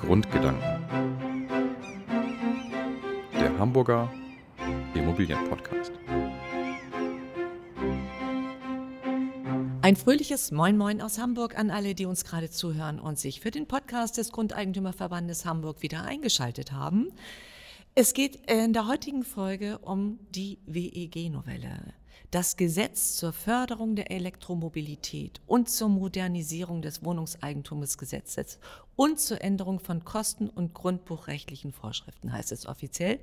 Grundgedanken. Der Hamburger Immobilienpodcast. Ein fröhliches Moin Moin aus Hamburg an alle, die uns gerade zuhören und sich für den Podcast des Grundeigentümerverbandes Hamburg wieder eingeschaltet haben. Es geht in der heutigen Folge um die WEG-Novelle das Gesetz zur Förderung der Elektromobilität und zur Modernisierung des Wohnungseigentumsgesetzes und zur Änderung von Kosten- und grundbuchrechtlichen Vorschriften heißt es offiziell.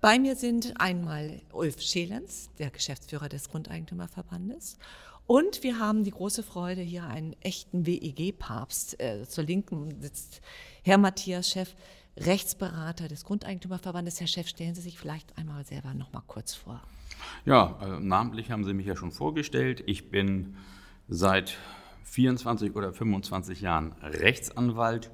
Bei mir sind einmal Ulf Schelens, der Geschäftsführer des Grundeigentümerverbandes, und wir haben die große Freude, hier einen echten WEG-Papst. Äh, zur Linken sitzt Herr Matthias Chef, Rechtsberater des Grundeigentümerverbandes. Herr Chef, stellen Sie sich vielleicht einmal selber noch mal kurz vor. Ja, äh, namentlich haben Sie mich ja schon vorgestellt. Ich bin seit 24 oder 25 Jahren Rechtsanwalt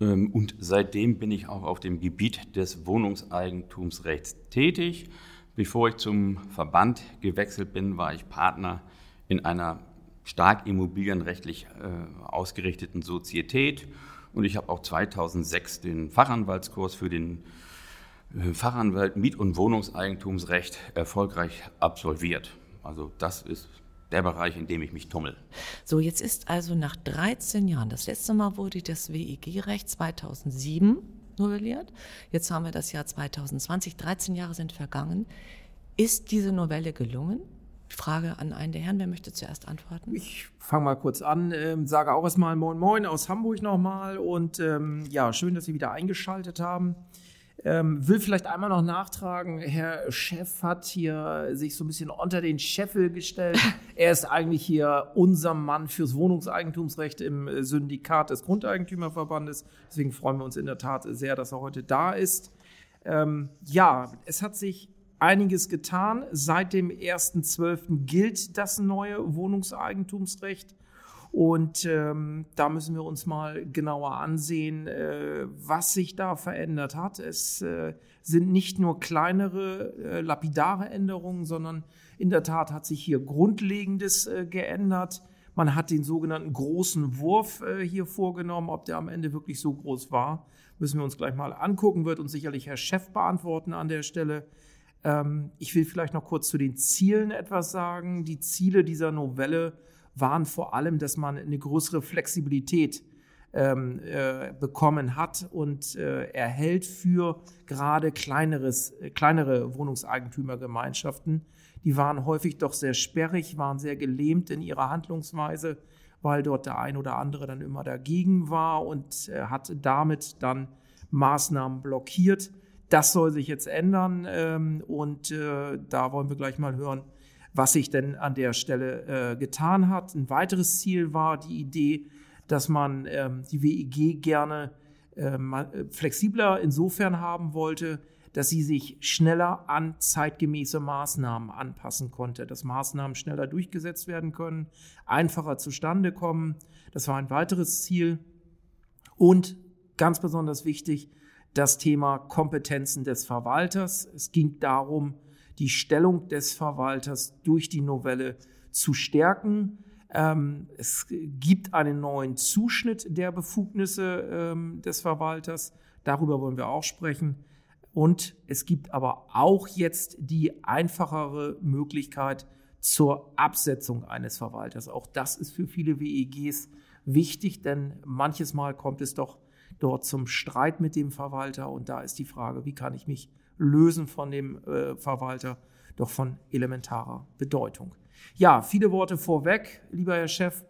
ähm, und seitdem bin ich auch auf dem Gebiet des Wohnungseigentumsrechts tätig. Bevor ich zum Verband gewechselt bin, war ich Partner in einer stark immobilienrechtlich äh, ausgerichteten Sozietät und ich habe auch 2006 den Fachanwaltskurs für den Fachanwalt Miet- und Wohnungseigentumsrecht erfolgreich absolviert. Also das ist der Bereich, in dem ich mich tummel. So, jetzt ist also nach 13 Jahren, das letzte Mal wurde das WEG-Recht 2007 novelliert, jetzt haben wir das Jahr 2020, 13 Jahre sind vergangen. Ist diese Novelle gelungen? Frage an einen der Herren, wer möchte zuerst antworten? Ich fange mal kurz an, ähm, sage auch erstmal Moin Moin aus Hamburg nochmal und ähm, ja, schön, dass Sie wieder eingeschaltet haben. Ähm, will vielleicht einmal noch nachtragen, Herr Chef hat hier sich so ein bisschen unter den Scheffel gestellt. er ist eigentlich hier unser Mann fürs Wohnungseigentumsrecht im Syndikat des Grundeigentümerverbandes. Deswegen freuen wir uns in der Tat sehr, dass er heute da ist. Ähm, ja, es hat sich einiges getan. Seit dem 1.12. gilt das neue Wohnungseigentumsrecht. Und ähm, da müssen wir uns mal genauer ansehen, äh, was sich da verändert hat. Es äh, sind nicht nur kleinere, äh, lapidare Änderungen, sondern in der Tat hat sich hier Grundlegendes äh, geändert. Man hat den sogenannten großen Wurf äh, hier vorgenommen. Ob der am Ende wirklich so groß war, müssen wir uns gleich mal angucken, wird uns sicherlich Herr Chef beantworten an der Stelle. Ähm, ich will vielleicht noch kurz zu den Zielen etwas sagen. Die Ziele dieser Novelle waren vor allem, dass man eine größere Flexibilität ähm, äh, bekommen hat und äh, erhält für gerade kleineres, äh, kleinere Wohnungseigentümergemeinschaften. Die waren häufig doch sehr sperrig, waren sehr gelähmt in ihrer Handlungsweise, weil dort der ein oder andere dann immer dagegen war und äh, hat damit dann Maßnahmen blockiert. Das soll sich jetzt ändern ähm, und äh, da wollen wir gleich mal hören, was sich denn an der Stelle äh, getan hat. Ein weiteres Ziel war die Idee, dass man ähm, die WEG gerne ähm, äh, flexibler insofern haben wollte, dass sie sich schneller an zeitgemäße Maßnahmen anpassen konnte, dass Maßnahmen schneller durchgesetzt werden können, einfacher zustande kommen. Das war ein weiteres Ziel. Und ganz besonders wichtig, das Thema Kompetenzen des Verwalters. Es ging darum, die Stellung des Verwalters durch die Novelle zu stärken. Ähm, es gibt einen neuen Zuschnitt der Befugnisse ähm, des Verwalters. Darüber wollen wir auch sprechen. Und es gibt aber auch jetzt die einfachere Möglichkeit zur Absetzung eines Verwalters. Auch das ist für viele WEGs wichtig, denn manches Mal kommt es doch dort zum Streit mit dem Verwalter. Und da ist die Frage, wie kann ich mich Lösen von dem äh, Verwalter doch von elementarer Bedeutung. Ja, viele Worte vorweg, lieber Herr Chef.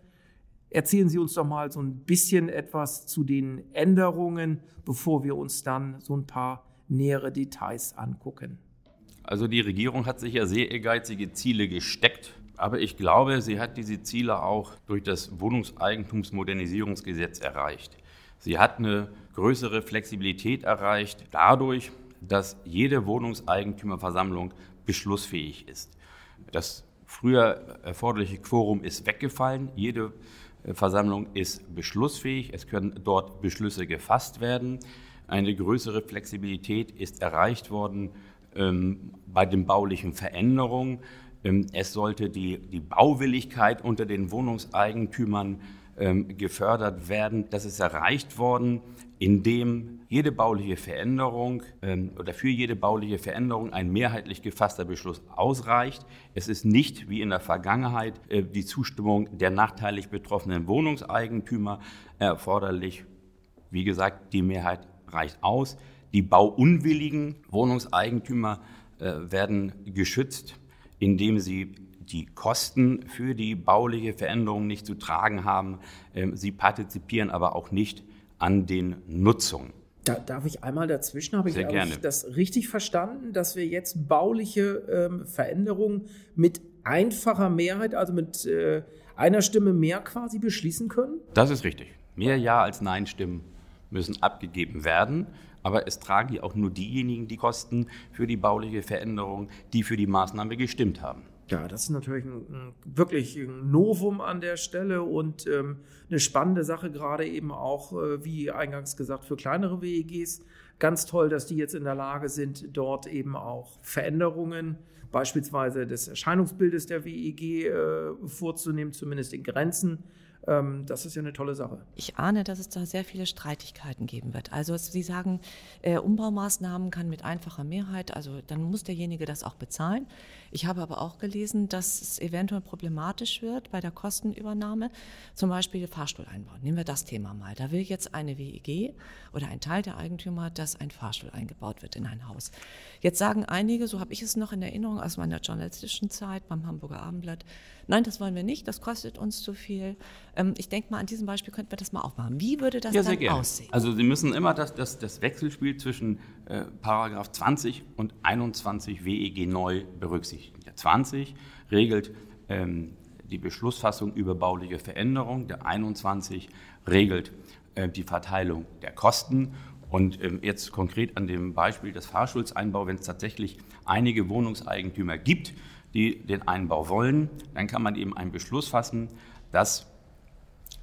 Erzählen Sie uns doch mal so ein bisschen etwas zu den Änderungen, bevor wir uns dann so ein paar nähere Details angucken. Also die Regierung hat sich ja sehr ehrgeizige Ziele gesteckt, aber ich glaube, sie hat diese Ziele auch durch das Wohnungseigentumsmodernisierungsgesetz erreicht. Sie hat eine größere Flexibilität erreicht dadurch, dass jede Wohnungseigentümerversammlung beschlussfähig ist. Das früher erforderliche Quorum ist weggefallen. Jede äh, Versammlung ist beschlussfähig. Es können dort Beschlüsse gefasst werden. Eine größere Flexibilität ist erreicht worden ähm, bei den baulichen Veränderungen. Ähm, es sollte die, die Bauwilligkeit unter den Wohnungseigentümern ähm, gefördert werden. Das ist erreicht worden, indem jede bauliche Veränderung ähm, oder für jede bauliche Veränderung ein mehrheitlich gefasster Beschluss ausreicht. Es ist nicht wie in der Vergangenheit äh, die Zustimmung der nachteilig betroffenen Wohnungseigentümer erforderlich. Wie gesagt, die Mehrheit reicht aus. Die bauunwilligen Wohnungseigentümer äh, werden geschützt, indem sie die Kosten für die bauliche Veränderung nicht zu tragen haben. Ähm, sie partizipieren aber auch nicht an den Nutzungen. Da, darf ich einmal dazwischen? Habe ich, Sehr gerne. das richtig verstanden, dass wir jetzt bauliche ähm, Veränderungen mit einfacher Mehrheit, also mit äh, einer Stimme mehr quasi beschließen können? Das ist richtig. Mehr Ja als Nein-Stimmen müssen abgegeben werden. Aber es tragen ja auch nur diejenigen die Kosten für die bauliche Veränderung, die für die Maßnahme gestimmt haben. Ja, das ist natürlich ein, wirklich ein Novum an der Stelle und ähm, eine spannende Sache, gerade eben auch, äh, wie eingangs gesagt, für kleinere WEGs. Ganz toll, dass die jetzt in der Lage sind, dort eben auch Veränderungen, beispielsweise des Erscheinungsbildes der WEG, äh, vorzunehmen, zumindest in Grenzen ähm, das ist ja eine tolle Sache. Ich ahne, dass es da sehr viele Streitigkeiten geben wird. Also Sie sagen, äh, Umbaumaßnahmen kann mit einfacher Mehrheit, also dann muss derjenige das auch bezahlen. Ich habe aber auch gelesen, dass es eventuell problematisch wird bei der Kostenübernahme, zum Beispiel Fahrstuhl einbauen. Nehmen wir das Thema mal. Da will jetzt eine WEG oder ein Teil der Eigentümer, dass ein Fahrstuhl eingebaut wird in ein Haus. Jetzt sagen einige, so habe ich es noch in Erinnerung aus meiner journalistischen Zeit beim Hamburger Abendblatt, nein, das wollen wir nicht, das kostet uns zu viel. Ähm, ich denke mal, an diesem Beispiel könnten wir das mal aufmachen. Wie würde das ja, dann aussehen? Also Sie müssen immer das, das, das Wechselspiel zwischen äh, Paragraph 20 und 21 WEG neu berücksichtigen. Der 20 regelt ähm, die Beschlussfassung über bauliche Veränderung, der 21 regelt äh, die Verteilung der Kosten und ähm, jetzt konkret an dem Beispiel des Fahrschulseinbau, wenn es tatsächlich einige Wohnungseigentümer gibt, die den Einbau wollen, dann kann man eben einen Beschluss fassen, dass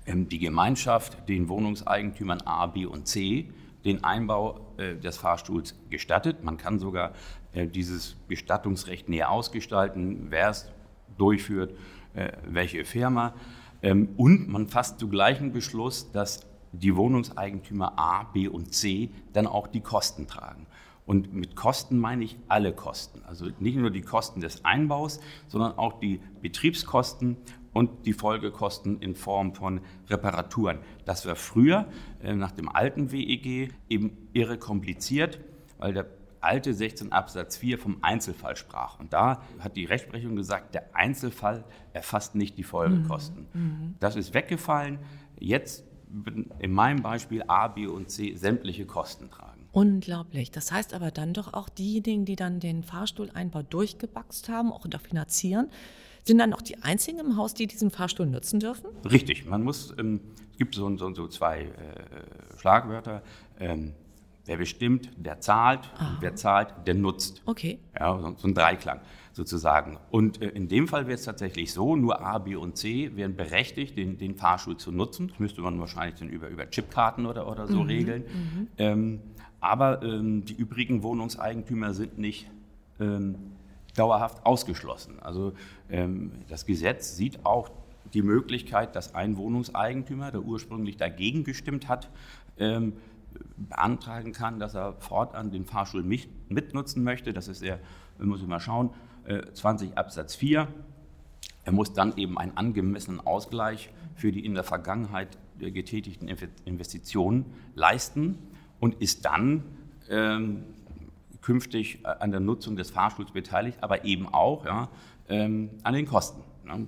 ähm, die Gemeinschaft den Wohnungseigentümern A, B und C den Einbau äh, des Fahrstuhls gestattet. Man kann sogar äh, dieses Bestattungsrecht näher ausgestalten, wer es durchführt, äh, welche Firma. Ähm, und man fasst zugleich einen Beschluss, dass die Wohnungseigentümer A, B und C dann auch die Kosten tragen. Und mit Kosten meine ich alle Kosten. Also nicht nur die Kosten des Einbaus, sondern auch die Betriebskosten und die Folgekosten in Form von Reparaturen. Das war früher äh, nach dem alten WEG eben irre kompliziert, weil der alte 16 Absatz 4 vom Einzelfall sprach. Und da hat die Rechtsprechung gesagt, der Einzelfall erfasst nicht die Folgekosten. Mhm. mhm. Das ist weggefallen. Jetzt in meinem Beispiel A, B und C sämtliche Kosten tragen. Unglaublich. Das heißt aber dann doch auch diejenigen, die dann den Fahrstuhleinbau durchgebaxt haben, auch da finanzieren, sind dann auch die einzigen im Haus, die diesen Fahrstuhl nutzen dürfen? Richtig. Man muss, ähm, es gibt so, so, so zwei äh, Schlagwörter. Ähm, wer bestimmt, der zahlt. wer zahlt, der nutzt. Okay. Ja, so, so ein Dreiklang sozusagen. Und äh, in dem Fall wäre es tatsächlich so, nur A, B und C wären berechtigt, den, den Fahrstuhl zu nutzen. Das müsste man wahrscheinlich dann über, über Chipkarten oder, oder so mhm. regeln. Mhm. Ähm, aber ähm, die übrigen Wohnungseigentümer sind nicht ähm, dauerhaft ausgeschlossen. Also ähm, das Gesetz sieht auch die Möglichkeit, dass ein Wohnungseigentümer, der ursprünglich dagegen gestimmt hat, ähm, beantragen kann, dass er fortan den Fahrstuhl mit, mitnutzen möchte. Das ist er, muss ich mal schauen, 20 Absatz 4. Er muss dann eben einen angemessenen Ausgleich für die in der Vergangenheit getätigten Investitionen leisten und ist dann ähm, künftig an der Nutzung des Fahrstuhls beteiligt, aber eben auch ja, ähm, an den Kosten. Ne?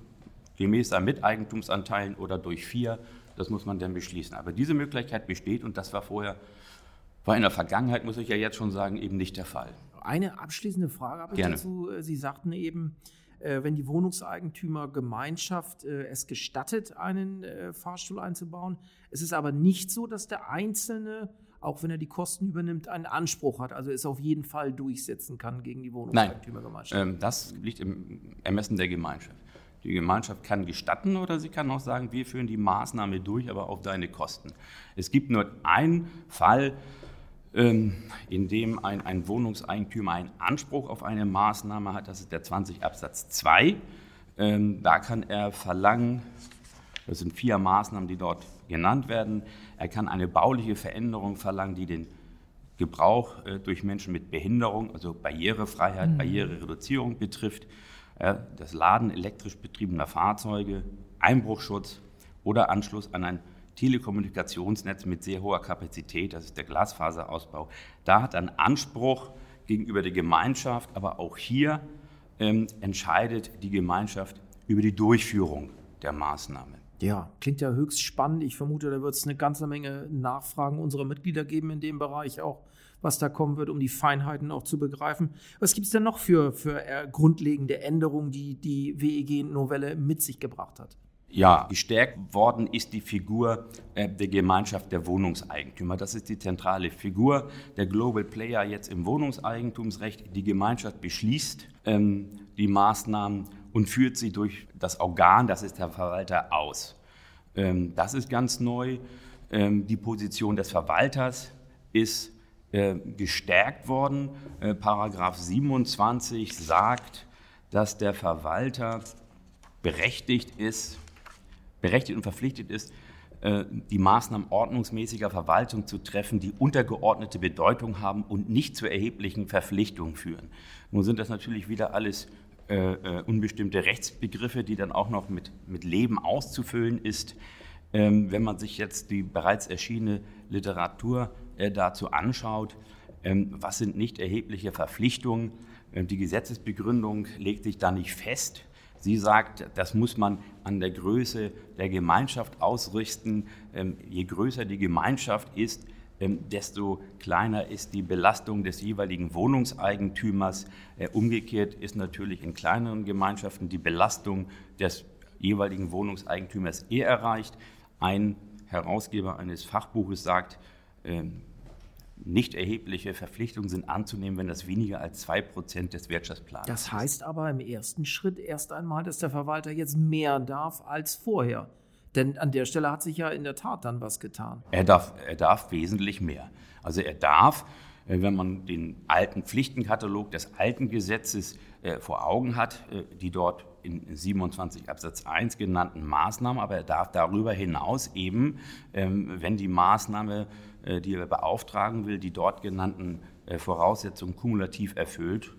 Gemäß der Miteigentumsanteilen oder durch vier, das muss man dann beschließen. Aber diese Möglichkeit besteht und das war vorher, war in der Vergangenheit, muss ich ja jetzt schon sagen, eben nicht der Fall. Eine abschließende Frage habe ich Gerne. dazu. Sie sagten eben, äh, wenn die Wohnungseigentümergemeinschaft äh, es gestattet, einen äh, Fahrstuhl einzubauen. Es ist aber nicht so, dass der Einzelne, auch wenn er die Kosten übernimmt, einen Anspruch hat, also es auf jeden Fall durchsetzen kann gegen die Wohnungseigentümergemeinschaft. Nein, ähm, das liegt im Ermessen der Gemeinschaft. Die Gemeinschaft kann gestatten oder sie kann auch sagen, wir führen die Maßnahme durch, aber auf deine Kosten. Es gibt nur einen Fall, ähm, in dem ein, ein Wohnungseigentümer einen Anspruch auf eine Maßnahme hat, das ist der 20 Absatz 2. Ähm, da kann er verlangen, Das sind vier Maßnahmen, die dort genannt werden. Er kann eine bauliche Veränderung verlangen, die den Gebrauch äh, durch Menschen mit Behinderung, also Barrierefreiheit, mhm. Barrierereduzierung betrifft, das Laden elektrisch betriebener Fahrzeuge, Einbruchschutz oder Anschluss an ein Telekommunikationsnetz mit sehr hoher Kapazität, das ist der Glasfaserausbau. Da hat er Anspruch gegenüber der Gemeinschaft, aber auch hier ähm, entscheidet die Gemeinschaft über die Durchführung der Maßnahme. Ja, klingt ja höchst spannend. Ich vermute, da wird es eine ganze Menge Nachfragen unserer Mitglieder geben in dem Bereich auch, was da kommen wird, um die Feinheiten auch zu begreifen. Was gibt es denn noch für, für äh, grundlegende Änderungen, die die WEG-Novelle mit sich gebracht hat? Ja, gestärkt worden ist die Figur äh, der Gemeinschaft der Wohnungseigentümer. Das ist die zentrale Figur der Global Player jetzt im Wohnungseigentumsrecht. Die Gemeinschaft beschließt ähm, die Maßnahmen und führt sie durch das Organ, das ist der Verwalter, aus. Ähm, das ist ganz neu. Ähm, die Position des Verwalters ist äh, gestärkt worden. Äh, Paragraph 27 sagt, dass der Verwalter berechtigt ist, berechtigt und verpflichtet ist, äh, die Maßnahmen ordnungsmäßiger Verwaltung zu treffen, die untergeordnete Bedeutung haben und nicht zu erheblichen Verpflichtungen führen. Nun sind das natürlich wieder alles äh, äh, unbestimmte Rechtsbegriffe, die dann auch noch mit, mit Leben auszufüllen ist. Ähm, wenn man sich jetzt die bereits erschienene Literatur äh, dazu anschaut, ähm, was sind nicht erhebliche Verpflichtungen? Ähm, die Gesetzesbegründung legt sich da nicht fest. Sie sagt, das muss man an der Größe der Gemeinschaft ausrichten. Ähm, je größer die Gemeinschaft ist, desto kleiner ist die Belastung des jeweiligen Wohnungseigentümers. Äh, umgekehrt ist natürlich in kleineren Gemeinschaften die Belastung des jeweiligen Wohnungseigentümers eher erreicht. Ein Herausgeber eines Fachbuches sagt, ähm, nicht erhebliche Verpflichtungen sind anzunehmen, wenn das weniger als 2% des Wirtschaftsplans ist. Das heißt aber im ersten Schritt erst einmal, dass der Verwalter jetzt mehr darf als vorher. Denn an der Stelle hat sich ja in der Tat dann was getan. Er darf, er darf wesentlich mehr. Also er darf, äh, wenn man den alten Pflichtenkatalog des alten Gesetzes äh, vor Augen hat, äh, die dort in 27 Absatz 1 genannten Maßnahmen, aber er darf darüber hinaus eben, ähm, wenn die Maßnahme die er beauftragen will, die dort genannten Voraussetzungen kumulativ erfüllt,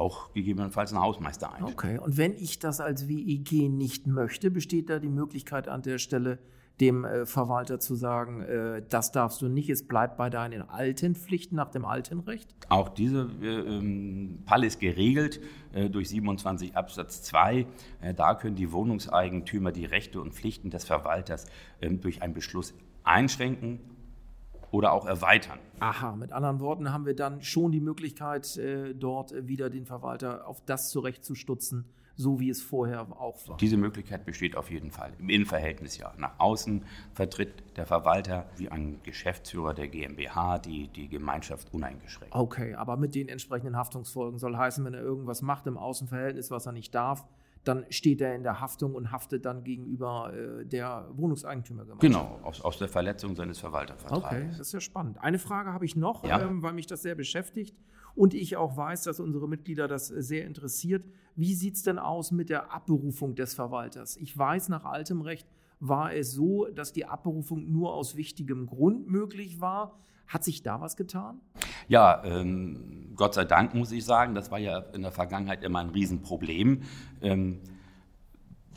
auch gegebenenfalls einen Hausmeister ein. Okay, und wenn ich das als WEG nicht möchte, besteht da die Möglichkeit an der Stelle, dem äh, Verwalter zu sagen, äh, das darfst du nicht, es bleibt bei deinen alten Pflichten nach dem alten Recht? Auch dieser äh, ähm, Fall ist geregelt äh, durch 27 Absatz 2. da können die Wohnungseigentümer die Rechte und Pflichten des Verwalters ähm, durch einen Beschluss einschränken oder auch erweitern. Aha, mit anderen Worten haben wir dann schon die Möglichkeit, äh, dort wieder den Verwalter auf das zurechtzustutzen, so wie es vorher auch war. Diese Möglichkeit besteht auf jeden Fall. Im Innenverhältnis ja. Nach außen vertritt der Verwalter wie ein Geschäftsführer der GmbH die, die Gemeinschaft uneingeschränkt. Okay, aber mit den entsprechenden Haftungsfolgen soll heißen, wenn er irgendwas macht im Außenverhältnis, was er nicht darf, dann steht er in der Haftung und haftet dann gegenüber äh, der Wohnungseigentümergemeinschaft. Genau, aus, aus, der Verletzung seines Verwaltervertrags. Okay, das ist ja spannend. Eine Frage habe ich noch, ja? ähm, weil mich das sehr beschäftigt und ich auch weiß, dass unsere Mitglieder das äh, sehr interessiert. Wie sieht es denn aus mit der Abberufung des Verwalters? Ich weiß, nach altem Recht war es so, dass die Abberufung nur aus wichtigem Grund möglich war. Hat sich da was getan? Ja, ähm, Gott sei Dank muss ich sagen, das war ja in der Vergangenheit immer ein Riesenproblem. Ähm,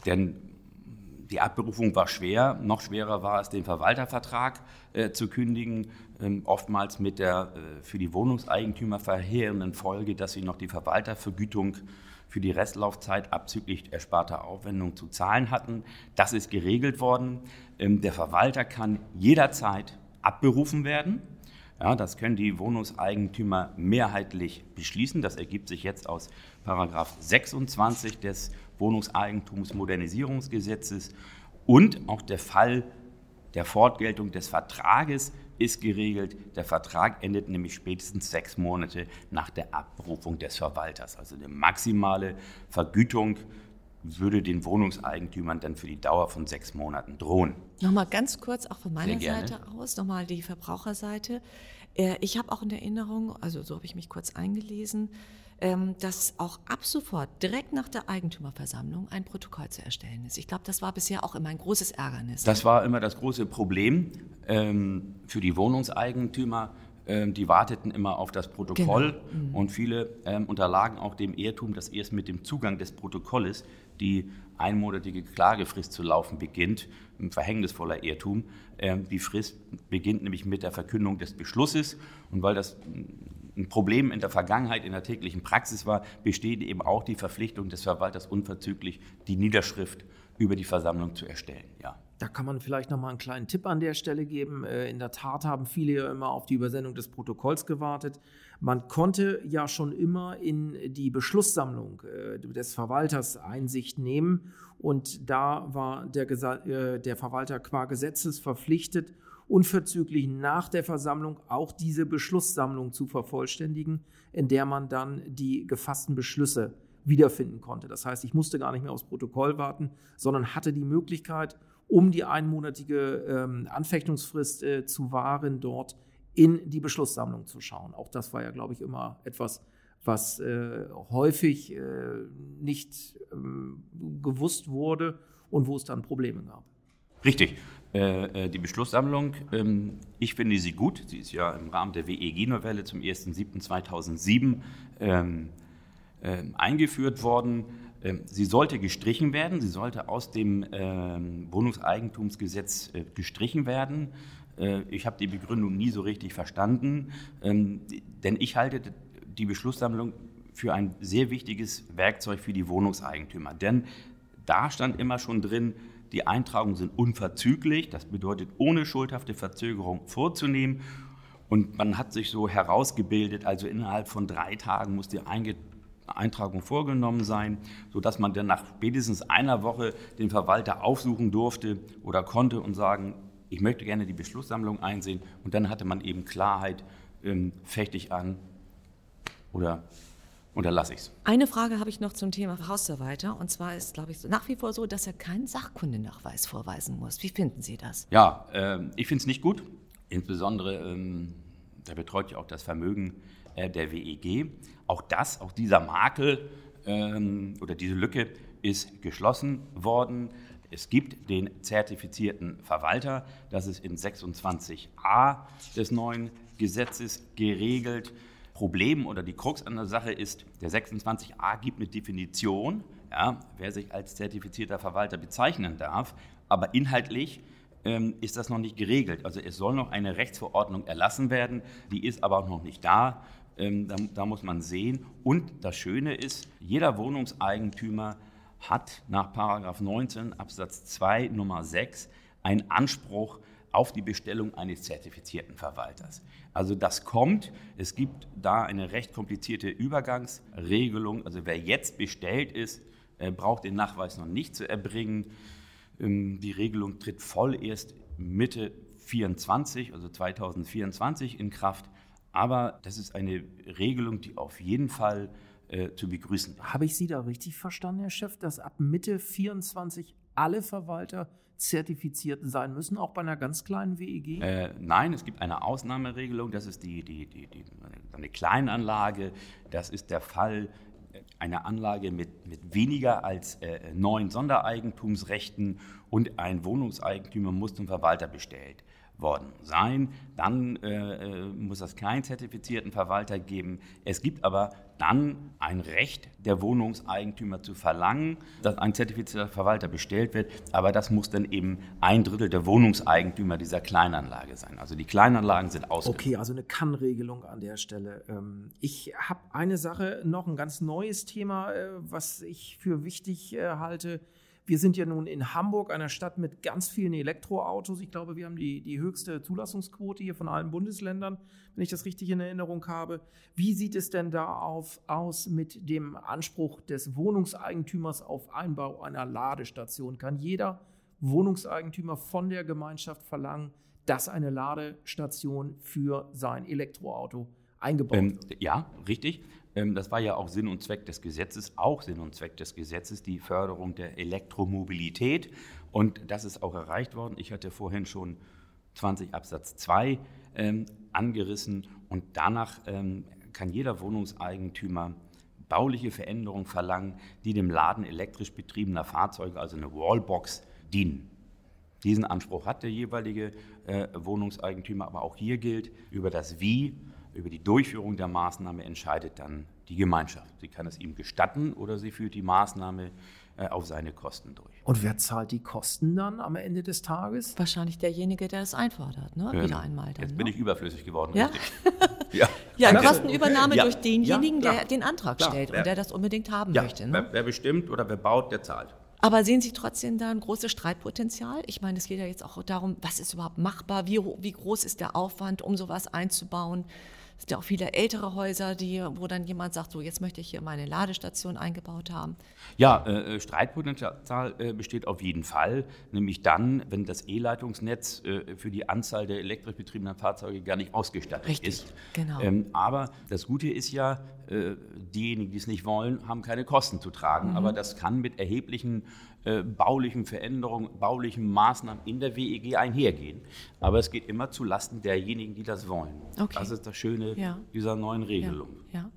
denn die Abberufung war schwer, noch schwerer war es, den Verwaltervertrag äh, zu kündigen, ähm, oftmals mit der äh, für die Wohnungseigentümer verheerenden Folge, dass sie noch die Verwaltervergütung für die Restlaufzeit abzüglich ersparter Aufwendung zu zahlen hatten. Das ist geregelt worden. Ähm, der Verwalter kann jederzeit abberufen werden. Ja, das können die Wohnungseigentümer mehrheitlich beschließen. Das ergibt sich jetzt aus Paragraph 26 des Wohnungseigentumsmodernisierungsgesetzes. Und auch der Fall der Fortgeltung des Vertrages ist geregelt. Der Vertrag endet nämlich spätestens sechs Monate nach der Abberufung des Verwalters. Also eine maximale Vergütung würde den Wohnungseigentümern dann für die Dauer von sechs Monaten drohen. Nochmal ganz kurz auch von meiner Seite aus, nochmal die Verbraucherseite. Äh, ich habe auch in Erinnerung, also so habe ich mich kurz eingelesen, ähm, dass auch ab sofort direkt nach der Eigentümerversammlung ein Protokoll zu erstellen ist. Ich glaube, das war bisher auch immer ein großes Ärgernis. Das war immer das große Problem ähm, für die Wohnungseigentümer. Ähm, die warteten immer auf das Protokoll Genau. Mhm. und viele unterlagen auch dem Irrtum, dass erst mit dem Zugang des Protokolles die einmonatige Klagefrist zu laufen beginnt. Ein verhängnisvoller Irrtum. Ähm, die Frist beginnt nämlich mit der Verkündung des Beschlusses und weil das ein Problem in der Vergangenheit in der täglichen Praxis war, besteht eben auch die Verpflichtung des Verwalters unverzüglich, die Niederschrift über die Versammlung zu erstellen. Ja. Da kann man vielleicht noch mal einen kleinen Tipp an der Stelle geben. Äh, In der Tat haben viele ja immer auf die Übersendung des Protokolls gewartet. Man konnte ja schon immer in die Beschlusssammlung äh, des Verwalters Einsicht nehmen und da war der, Gesa- äh, der Verwalter qua Gesetzes verpflichtet, unverzüglich nach der Versammlung auch diese Beschlusssammlung zu vervollständigen, in der man dann die gefassten Beschlüsse wiederfinden konnte. Das heißt, ich musste gar nicht mehr aufs Protokoll warten, sondern hatte die Möglichkeit, um die einmonatige ähm, Anfechtungsfrist äh, zu wahren, dort in die Beschlusssammlung zu schauen. Auch das war ja, glaube ich, immer etwas, was äh, häufig äh, nicht ähm, gewusst wurde und wo es dann Probleme gab. Richtig. Äh, äh, die Beschlusssammlung, ähm, ich finde sie gut. Sie ist ja im Rahmen der WEG-Novelle zum 1.7.2007 ähm, ähm, eingeführt worden. Sie sollte gestrichen werden. Sie sollte aus dem Wohnungseigentumsgesetz äh, gestrichen werden. Äh, Ich habe die Begründung nie so richtig verstanden, ähm, denn ich halte die Beschlusssammlung für ein sehr wichtiges Werkzeug für die Wohnungseigentümer. Denn da stand immer schon drin, die Eintragungen sind unverzüglich, das bedeutet ohne schuldhafte Verzögerung vorzunehmen. Und man hat sich so herausgebildet, also innerhalb von drei Tagen muss die Eintragung vorgenommen sein, sodass man dann nach spätestens einer Woche den Verwalter aufsuchen durfte oder konnte und sagen, ich möchte gerne die Beschlusssammlung einsehen. Und dann hatte man eben Klarheit, ähm, fechte ich an oder unterlasse ich es. Eine Frage habe ich noch zum Thema Hausverwalter. Und zwar ist, glaube ich, nach wie vor so, dass er keinen Sachkundenachweis vorweisen muss. Wie finden Sie das? Ja, ähm, ich finde es nicht gut. Insbesondere, ähm, der betreut ja auch das Vermögen äh, der WEG. Auch das, auch dieser Makel ähm, oder diese Lücke ist geschlossen worden. Es gibt den zertifizierten Verwalter, das ist in 26a des neuen Gesetzes geregelt. Problem oder die Krux an der Sache ist, der 26a gibt eine Definition, ja, wer sich als zertifizierter Verwalter bezeichnen darf, aber inhaltlich ähm, ist das noch nicht geregelt. Also es soll noch eine Rechtsverordnung erlassen werden, die ist aber auch noch nicht da. Ähm, da, da muss man sehen. Und das Schöne ist, jeder Wohnungseigentümer hat nach Paragraph 19 Absatz 2 Nummer 6 einen Anspruch auf die Bestellung eines zertifizierten Verwalters. Also das kommt. Es gibt da eine recht komplizierte Übergangsregelung. Also wer jetzt bestellt ist, äh, braucht den Nachweis noch nicht zu erbringen. Ähm, Die Regelung tritt voll erst Mitte 24, also 2024 in Kraft. Aber das ist eine Regelung, die auf jeden Fall äh, zu begrüßen. Habe ich Sie da richtig verstanden, Herr Chef, dass ab Mitte 24 alle Verwalter zertifiziert sein müssen, auch bei einer ganz kleinen WEG? Äh, nein, es gibt eine Ausnahmeregelung, das ist die, die, die, die, eine Kleinanlage. Das ist der Fall äh, einer Anlage mit, mit weniger als äh, neun Sondereigentumsrechten und ein Wohnungseigentümer muss zum Verwalter bestellt worden sein. Dann äh, äh, muss es keinen zertifizierten Verwalter geben. Es gibt aber dann ein Recht der Wohnungseigentümer zu verlangen, dass ein zertifizierter Verwalter bestellt wird, aber das muss dann eben ein Drittel der Wohnungseigentümer dieser Kleinanlage sein. Also die Kleinanlagen sind ausgenommen. Okay, also eine Kann-Regelung an der Stelle. Ähm, Ich habe eine Sache noch, ein ganz neues Thema, äh, was ich für wichtig äh, halte. Wir sind ja nun in Hamburg, einer Stadt mit ganz vielen Elektroautos. Ich glaube, wir haben die, die höchste Zulassungsquote hier von allen Bundesländern, wenn ich das richtig in Erinnerung habe. Wie sieht es denn da auf, aus mit dem Anspruch des Wohnungseigentümers auf Einbau einer Ladestation? Kann jeder Wohnungseigentümer von der Gemeinschaft verlangen, dass eine Ladestation für sein Elektroauto eingebaut Ähm, wird? ja, richtig. Ähm, das war ja auch Sinn und Zweck des Gesetzes, auch Sinn und Zweck des Gesetzes, die Förderung der Elektromobilität. Und das ist auch erreicht worden. Ich hatte vorhin schon 20 Absatz 2 ähm, angerissen. Und danach ähm, kann jeder Wohnungseigentümer bauliche Veränderungen verlangen, die dem Laden elektrisch betriebener Fahrzeuge, also eine Wallbox, dienen. Diesen Anspruch hat der jeweilige äh, Wohnungseigentümer, aber auch hier gilt, über das Wie, über die Durchführung der Maßnahme entscheidet dann die Gemeinschaft. Sie kann es ihm gestatten oder sie führt die Maßnahme äh, auf seine Kosten durch. Und wer zahlt die Kosten dann am Ende des Tages? Wahrscheinlich derjenige, der es einfordert, ne? Ähm, Wieder einmal dann. Jetzt ne? bin ich überflüssig geworden, Ja? ja. Ja. Kostenübernahme Ja. durch denjenigen, Ja, der den Antrag Klar. stellt Wer- und der das unbedingt haben ja. möchte. Ne? Wer, wer bestimmt oder wer baut, der zahlt. Aber sehen Sie trotzdem da ein großes Streitpotenzial? Ich meine, es geht ja jetzt auch darum, was ist überhaupt machbar, wie, wie groß ist der Aufwand, um sowas einzubauen. Es sind ja auch viele ältere Häuser, die, wo dann jemand sagt, so jetzt möchte ich hier meine Ladestation eingebaut haben. Ja, äh, Streitpotenzial äh, besteht auf jeden Fall, nämlich dann, wenn das E-Leitungsnetz äh, für die Anzahl der elektrisch betriebenen Fahrzeuge gar nicht ausgestattet Richtig, ist. genau. Ähm, aber das Gute ist ja, äh, diejenigen, die es nicht wollen, haben keine Kosten zu tragen. Mhm. Aber das kann mit erheblichen äh, baulichen Veränderungen, baulichen Maßnahmen in der WEG einhergehen. Aber es geht immer zu Lasten derjenigen, die das wollen. Okay. Das ist das Schöne Ja. dieser neuen Ja, Regelung. ja.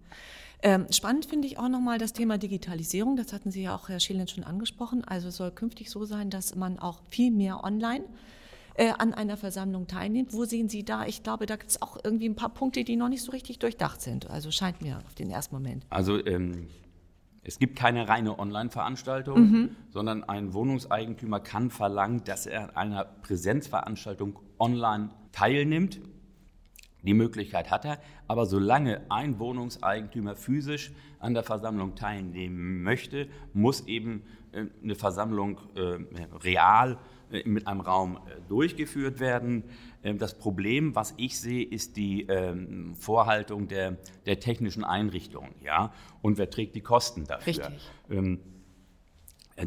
Ähm, spannend finde ich auch nochmal das Thema Digitalisierung. Das hatten Sie ja auch, Herr Schelen, schon angesprochen. Also es soll künftig so sein, dass man auch viel mehr online äh, an einer Versammlung teilnimmt. Wo sehen Sie da? Ich glaube, da gibt es auch irgendwie ein paar Punkte, die noch nicht so richtig durchdacht sind. Also scheint mir auf den ersten Moment. Also ähm, es gibt keine reine Online-Veranstaltung, sondern ein Wohnungseigentümer kann verlangen, dass er an einer Präsenzveranstaltung online teilnimmt. Die Möglichkeit hat er, aber solange ein Wohnungseigentümer physisch an der Versammlung teilnehmen möchte, muss eben äh, eine Versammlung äh, real mit einem Raum äh, durchgeführt werden. Ähm, Das Problem, was ich sehe, ist die ähm, Vorhaltung der, der technischen Einrichtungen. Ja? Und wer trägt die Kosten dafür? Richtig. Ähm,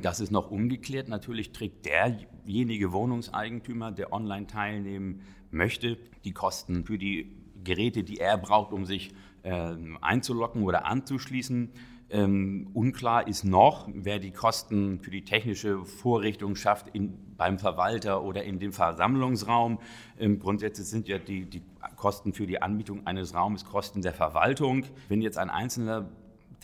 das ist noch ungeklärt. Natürlich trägt derjenige Wohnungseigentümer, der online teilnehmen möchte, die Kosten für die Geräte, die er braucht, um sich einzuloggen oder anzuschließen. Ähm, unklar ist noch, wer die Kosten für die technische Vorrichtung schafft in, beim Verwalter oder in dem Versammlungsraum. Ähm, grundsätzlich sind ja die, die Kosten für die Anmietung eines Raumes Kosten der Verwaltung. Wenn jetzt ein einzelner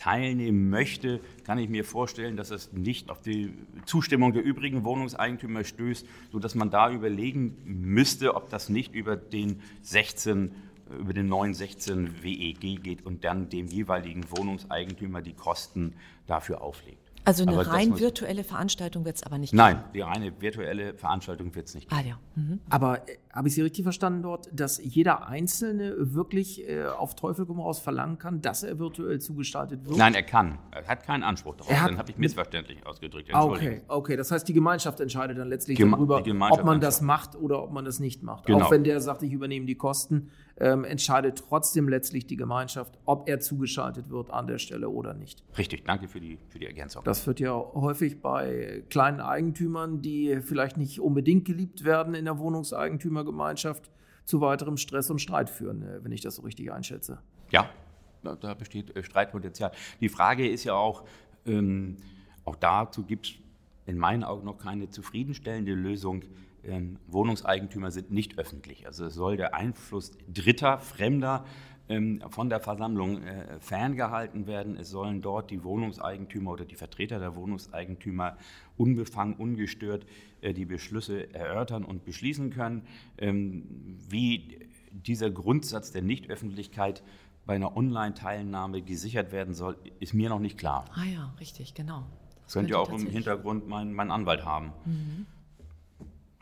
teilnehmen möchte, kann ich mir vorstellen, dass es nicht auf die Zustimmung der übrigen Wohnungseigentümer stößt, sodass man da überlegen müsste, ob das nicht über den 16 über den neuen 16 WEG geht und dann dem jeweiligen Wohnungseigentümer die Kosten dafür auflegt. Also eine Aber rein virtuelle Veranstaltung wird es aber nicht Nein, die reine virtuelle Veranstaltung wird es nicht geben. Ah ja. Mhm. Aber habe ich Sie richtig verstanden dort, dass jeder Einzelne wirklich äh, auf Teufel komm raus verlangen kann, dass er virtuell zugestaltet wird? Nein, er kann. Er hat keinen Anspruch darauf. Dann habe ich missverständlich ausgedrückt. Ah, Entschuldigung. Okay, okay. Das heißt, die Gemeinschaft entscheidet dann letztlich Geme- darüber, ob man das macht oder ob man das nicht macht. Genau. Auch wenn der sagt, ich übernehme die Kosten, ähm, entscheidet trotzdem letztlich die Gemeinschaft, ob er zugeschaltet wird an der Stelle oder nicht. Richtig, danke für die, für die Ergänzung. Das wird ja häufig bei kleinen Eigentümern, die vielleicht nicht unbedingt geliebt werden in der Wohnungseigentümergemeinschaft, zu weiterem Stress und Streit führen, äh, wenn ich das so richtig einschätze. Ja, da, besteht äh, Streitpotenzial. Die Frage ist ja auch, ähm, auch dazu gibt es in meinen Augen noch keine zufriedenstellende Lösung. Ähm, Wohnungseigentümer sind nicht öffentlich. Also es soll der Einfluss Dritter, Fremder von der Versammlung äh, ferngehalten werden. Es sollen dort die Wohnungseigentümer oder die Vertreter der Wohnungseigentümer unbefangen, ungestört äh, die Beschlüsse erörtern und beschließen können. Ähm, wie dieser Grundsatz der Nichtöffentlichkeit bei einer Online-Teilnahme gesichert werden soll, ist mir noch nicht klar. Ah ja, richtig, genau. Das könnte ja auch im Hintergrund mein, mein Anwalt haben.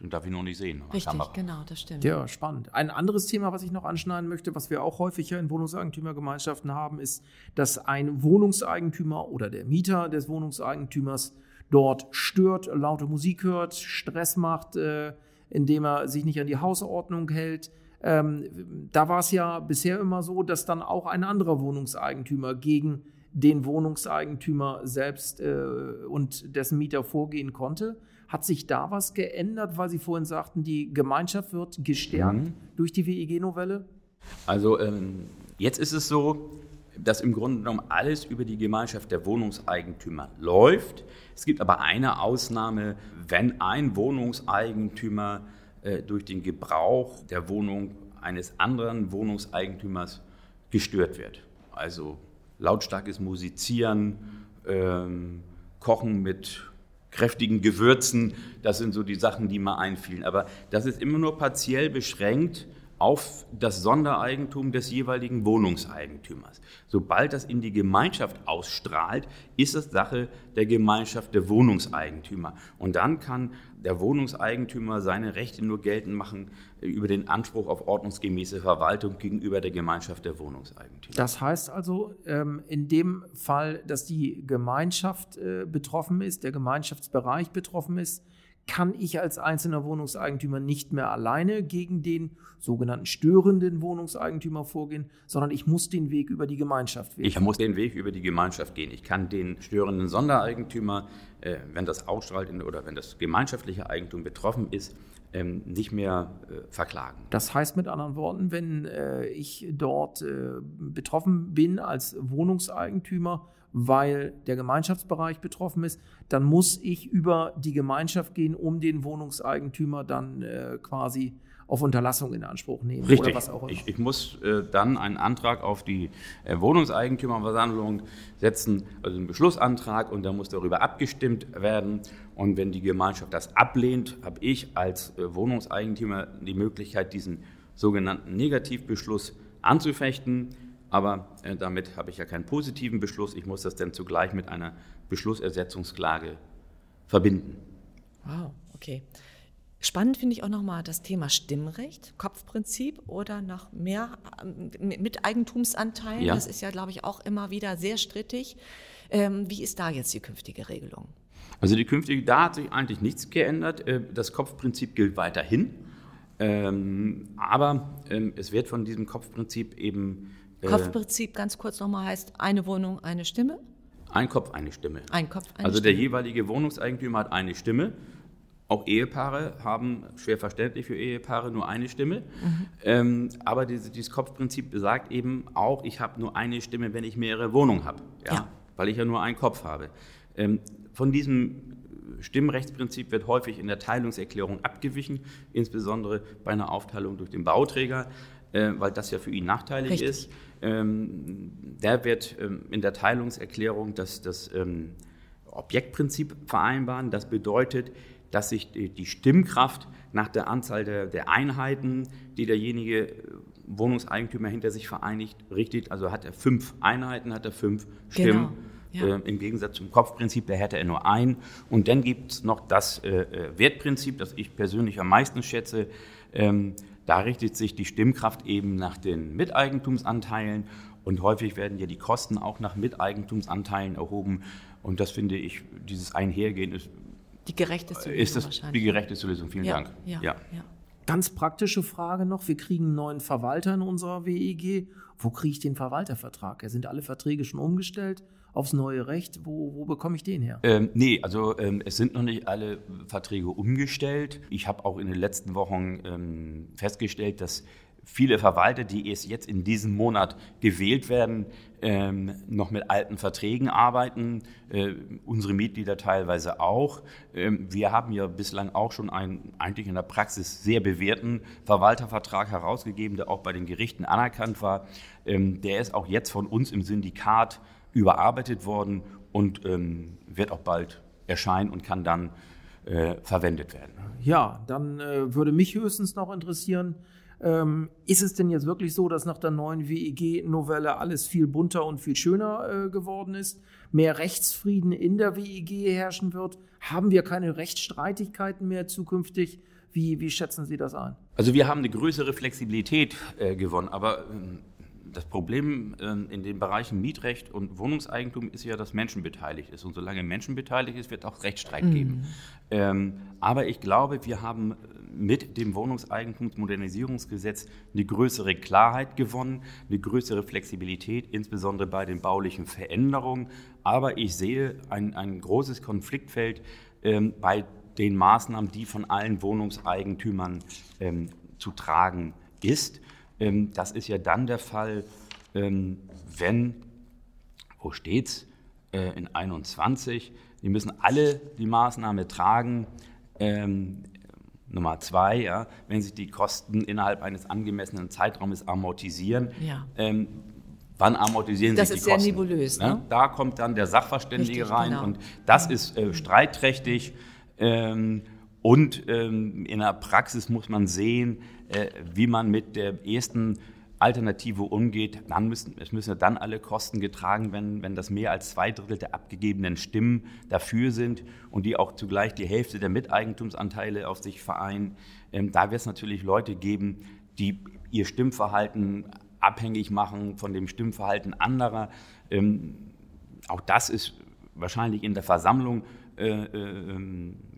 Den darf ich noch nicht sehen. Richtig, Kamera. genau, das stimmt. Ja, spannend. Ein anderes Thema, was ich noch anschneiden möchte, was wir auch häufiger in Wohnungseigentümergemeinschaften haben, ist, dass ein Wohnungseigentümer oder der Mieter des Wohnungseigentümers dort stört, laute Musik hört, Stress macht, äh, indem er sich nicht an die Hausordnung hält. Ähm, da war es ja bisher immer so, dass dann auch ein anderer Wohnungseigentümer gegen den Wohnungseigentümer selbst äh, und dessen Mieter vorgehen konnte. Hat sich da was geändert, weil Sie vorhin sagten, die Gemeinschaft wird gestärkt durch die WEG-Novelle? Also ähm, jetzt ist es so, dass im Grunde genommen alles über die Gemeinschaft der Wohnungseigentümer läuft. Es gibt aber eine Ausnahme, wenn ein Wohnungseigentümer äh, durch den Gebrauch der Wohnung eines anderen Wohnungseigentümers gestört wird. Also lautstarkes Musizieren, ähm, Kochen mit kräftigen Gewürzen, das sind so die Sachen, die mir einfielen. Aber das ist immer nur partiell beschränkt auf das Sondereigentum des jeweiligen Wohnungseigentümers. Sobald das in die Gemeinschaft ausstrahlt, ist es Sache der Gemeinschaft der Wohnungseigentümer. Und dann kann der Wohnungseigentümer seine Rechte nur geltend machen über den Anspruch auf ordnungsgemäße Verwaltung gegenüber der Gemeinschaft der Wohnungseigentümer. Das heißt also, ähm, in dem Fall, dass die Gemeinschaft äh, betroffen ist, der Gemeinschaftsbereich betroffen ist, kann ich als einzelner Wohnungseigentümer nicht mehr alleine gegen den sogenannten störenden Wohnungseigentümer vorgehen, sondern ich muss den Weg über die Gemeinschaft wählen. Ich muss den Weg über die Gemeinschaft gehen. Ich kann den störenden Sondereigentümer, äh, wenn das ausstrahlt oder wenn das gemeinschaftliche Eigentum betroffen ist, ähm, nicht mehr äh, verklagen. Das heißt mit anderen Worten, wenn äh, ich dort äh, betroffen bin als Wohnungseigentümer, weil der Gemeinschaftsbereich betroffen ist, dann muss ich über die Gemeinschaft gehen, um den Wohnungseigentümer dann äh, quasi auf Unterlassung in Anspruch nehmen Richtig. oder was auch immer. Ich, ich muss äh, dann einen Antrag auf die äh, Wohnungseigentümerversammlung setzen, also einen Beschlussantrag und da muss darüber abgestimmt werden. Und wenn die Gemeinschaft das ablehnt, habe ich als äh, Wohnungseigentümer die Möglichkeit, diesen sogenannten Negativbeschluss anzufechten. Aber äh, damit habe ich ja keinen positiven Beschluss. Ich muss das dann zugleich mit einer Beschlussersetzungsklage verbinden. Wow, okay. Spannend finde ich auch nochmal das Thema Stimmrecht, Kopfprinzip oder nach mehr mit Eigentumsanteilen. Ja. Das ist ja, glaube ich, auch immer wieder sehr strittig. Ähm, wie ist da jetzt die künftige Regelung? Also die künftige, da hat sich eigentlich nichts geändert. Äh, das Kopfprinzip gilt weiterhin. Ähm, aber ähm, es wird von diesem Kopfprinzip eben Kopfprinzip ganz kurz nochmal heißt eine Wohnung, eine Stimme? Ein Kopf, eine Stimme. Ein Kopf, eine also Stimme. der jeweilige Wohnungseigentümer hat eine Stimme. Auch Ehepaare haben, schwer verständlich für Ehepaare, nur eine Stimme. Mhm. Ähm, aber diese, dieses Kopfprinzip besagt eben auch, ich habe nur eine Stimme, wenn ich mehrere Wohnungen habe. Ja? ja. Weil ich ja nur einen Kopf habe. Ähm, von diesem Stimmrechtsprinzip wird häufig in der Teilungserklärung abgewichen, insbesondere bei einer Aufteilung durch den Bauträger, äh, weil das ja für ihn nachteilig Richtig. ist. Ähm, der wird ähm, in der Teilungserklärung das, das ähm, Objektprinzip vereinbaren. Das bedeutet, dass sich die, die Stimmkraft nach der Anzahl der, der, Einheiten, die derjenige äh, Wohnungseigentümer hinter sich vereinigt, richtet. Also hat er fünf Einheiten, hat er fünf Stimmen. Genau. Ja. Äh, Im Gegensatz zum Kopfprinzip, da hätte er nur ein. Und dann gibt es noch das äh, äh, Wertprinzip, das ich persönlich am meisten schätze. Ähm, da richtet sich die Stimmkraft eben nach den Miteigentumsanteilen und häufig werden ja die Kosten auch nach Miteigentumsanteilen erhoben. Und das finde ich, dieses Einhergehen ist die gerechteste Lösung. Ist das die gerechteste Lösung? Vielen ja, Dank. Ja, ja. ja. Ganz praktische Frage noch. Wir kriegen einen neuen Verwalter in unserer WEG. Wo kriege ich den Verwaltervertrag? Sind alle Verträge schon umgestellt? aufs neue Recht. Wo, wo bekomme ich den her? Ähm, nee, also ähm, es sind noch nicht alle Verträge umgestellt. Ich habe auch in den letzten Wochen ähm, festgestellt, dass viele Verwalter, die erst jetzt in diesem Monat gewählt werden, ähm, noch mit alten Verträgen arbeiten, äh, unsere Mitglieder teilweise auch. Ähm, wir haben ja bislang auch schon einen eigentlich in der Praxis sehr bewährten Verwaltervertrag herausgegeben, der auch bei den Gerichten anerkannt war. Ähm, der ist auch jetzt von uns im Syndikat überarbeitet worden und ähm, wird auch bald erscheinen und kann dann äh, verwendet werden. Ja, dann äh, würde mich höchstens noch interessieren, ähm, ist es denn jetzt wirklich so, dass nach der neuen WEG-Novelle alles viel bunter und viel schöner äh, geworden ist? Mehr Rechtsfrieden in der WEG herrschen wird? Haben wir keine Rechtsstreitigkeiten mehr zukünftig? Wie, wie schätzen Sie das ein? Also wir haben eine größere Flexibilität äh, gewonnen, aber ähm, das Problem ähm, in den Bereichen Mietrecht und Wohnungseigentum ist ja, dass Menschen beteiligt ist. Und solange Menschen beteiligt ist, wird auch Rechtsstreit mhm. geben. Ähm, aber ich glaube, wir haben mit dem Wohnungseigentumsmodernisierungsgesetz eine größere Klarheit gewonnen, eine größere Flexibilität, insbesondere bei den baulichen Veränderungen. Aber ich sehe ein, ein großes Konfliktfeld ähm, bei den Maßnahmen, die von allen Wohnungseigentümern ähm, zu tragen ist. Ähm, das ist ja dann der Fall, ähm, wenn, wo steht's, äh, in 21, die müssen alle die Maßnahme tragen, ähm, Nummer zwei, ja, wenn sich die Kosten innerhalb eines angemessenen Zeitraumes amortisieren. Ja. Ähm, wann amortisieren Das sich ist die sehr Kosten. nebulös, ne? Da kommt dann der Sachverständige Richtig, rein genau. und das ist äh, streitträchtig. Ähm, und ähm, in der Praxis muss man sehen, wie man mit der ersten Alternative umgeht. Dann müssen, es müssen ja dann alle Kosten getragen werden, wenn das mehr als zwei Drittel der abgegebenen Stimmen dafür sind und die auch zugleich die Hälfte der Miteigentumsanteile auf sich vereinen. Ähm, da wird es natürlich Leute geben, die ihr Stimmverhalten abhängig machen von dem Stimmverhalten anderer. Ähm, auch das ist wahrscheinlich in der Versammlung äh, äh,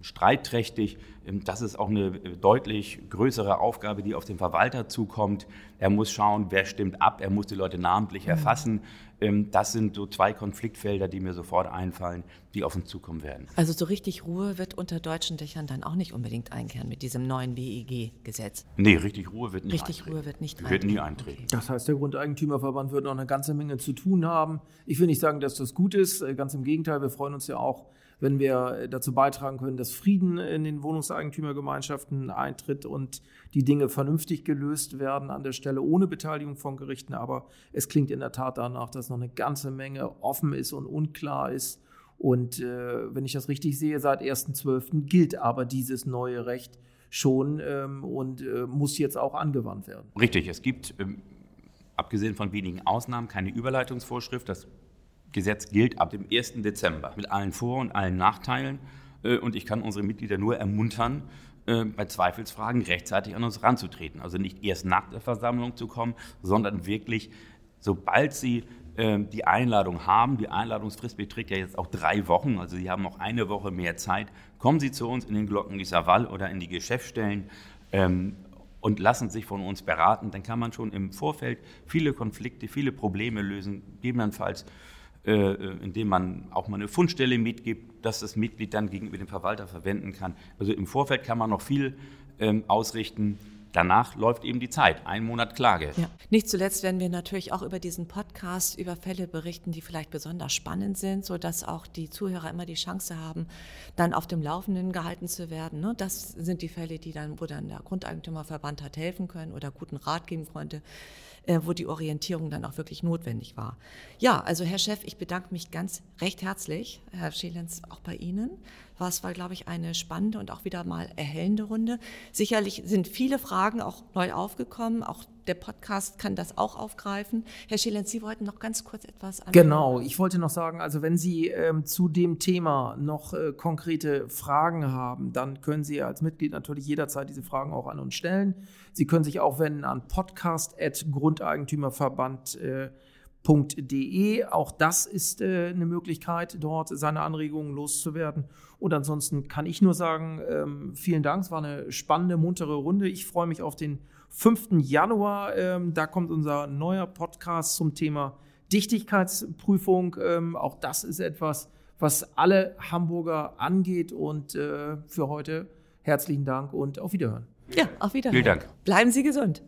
streitträchtig. Ähm, Das ist auch eine äh, deutlich größere Aufgabe, die auf den Verwalter zukommt. Er muss schauen, wer stimmt ab, er muss die Leute namentlich erfassen. Ähm, Das sind so zwei Konfliktfelder, die mir sofort einfallen, die auf uns zukommen werden. Also so richtig Ruhe wird unter deutschen Dächern dann auch nicht unbedingt einkehren mit diesem neuen WEG-Gesetz. Nee, richtig Ruhe wird nicht Richtig eintreten. Ruhe wird nicht Wird nie eintreten. eintreten. Das heißt, der Grundeigentümerverband wird noch eine ganze Menge zu tun haben. Ich will nicht sagen, dass das gut ist. Äh, Ganz im Gegenteil, wir freuen uns ja auch, wenn wir äh, dazu beitragen können, dass Frieden in den Wohnungseigentümergemeinschaften eintritt und die Dinge vernünftig gelöst werden an der Stelle ohne Beteiligung von Gerichten. Aber es klingt in der Tat danach, dass noch eine ganze Menge offen ist und unklar ist. Und äh, wenn ich das richtig sehe, seit 1.12. gilt aber dieses neue Recht schon ähm, und äh, muss jetzt auch angewandt werden. Richtig, es gibt, ähm, abgesehen von wenigen Ausnahmen, keine Überleitungsvorschrift. Das Gesetz gilt ab dem 1. Dezember mit allen Vor- und allen Nachteilen. Äh, Und ich kann unsere Mitglieder nur ermuntern, äh, bei Zweifelsfragen rechtzeitig an uns ranzutreten. Also nicht erst nach der Versammlung zu kommen, sondern wirklich, sobald sie äh, die Einladung haben, die Einladungsfrist beträgt ja jetzt auch drei Wochen, also Sie haben noch eine Woche mehr Zeit, kommen Sie zu uns in den Glockengießer Wall oder in die Geschäftsstellen ähm, und lassen sich von uns beraten. Dann kann man schon im Vorfeld viele Konflikte, viele Probleme lösen, gegebenenfalls äh, äh, indem man auch mal eine Fundstelle mitgibt, dass das Mitglied dann gegenüber dem Verwalter verwenden kann. Also im Vorfeld kann man noch viel ähm, ausrichten. Danach läuft eben die Zeit, ein Monat Klage. Ja. Nicht zuletzt werden wir natürlich auch über diesen Podcast über Fälle berichten, die vielleicht besonders spannend sind, sodass auch die Zuhörer immer die Chance haben, dann auf dem Laufenden gehalten zu werden. ne? Das sind die Fälle, die dann, wo dann der Grundeigentümerverband hat helfen können oder guten Rat geben konnte, äh, wo die Orientierung dann auch wirklich notwendig war. Ja, also Herr Chef, ich bedanke mich ganz recht herzlich, Herr Schelenz, auch bei Ihnen. Was war, glaube ich, eine spannende und auch wieder mal erhellende Runde. Sicherlich sind viele Fragen auch neu aufgekommen. Auch der Podcast kann das auch aufgreifen. Herr Schelenz, Sie wollten noch ganz kurz etwas an. Genau, ich wollte noch sagen, also wenn Sie ähm, zu dem Thema noch äh, konkrete Fragen haben, dann können Sie als Mitglied natürlich jederzeit diese Fragen auch an uns stellen. Sie können sich auch wenden an podcast.grundeigentümerverband.de. Auch das ist äh, eine Möglichkeit, dort seine Anregungen loszuwerden. Und ansonsten kann ich nur sagen, ähm, vielen Dank. Es war eine spannende, muntere Runde. Ich freue mich auf den 5. Januar. Ähm, da kommt unser neuer Podcast zum Thema Dichtigkeitsprüfung. Ähm, auch das ist etwas, was alle Hamburger angeht. Und äh, für heute herzlichen Dank und auf Wiederhören. Ja, auf Wiedersehen. Vielen Dank. Bleiben Sie gesund.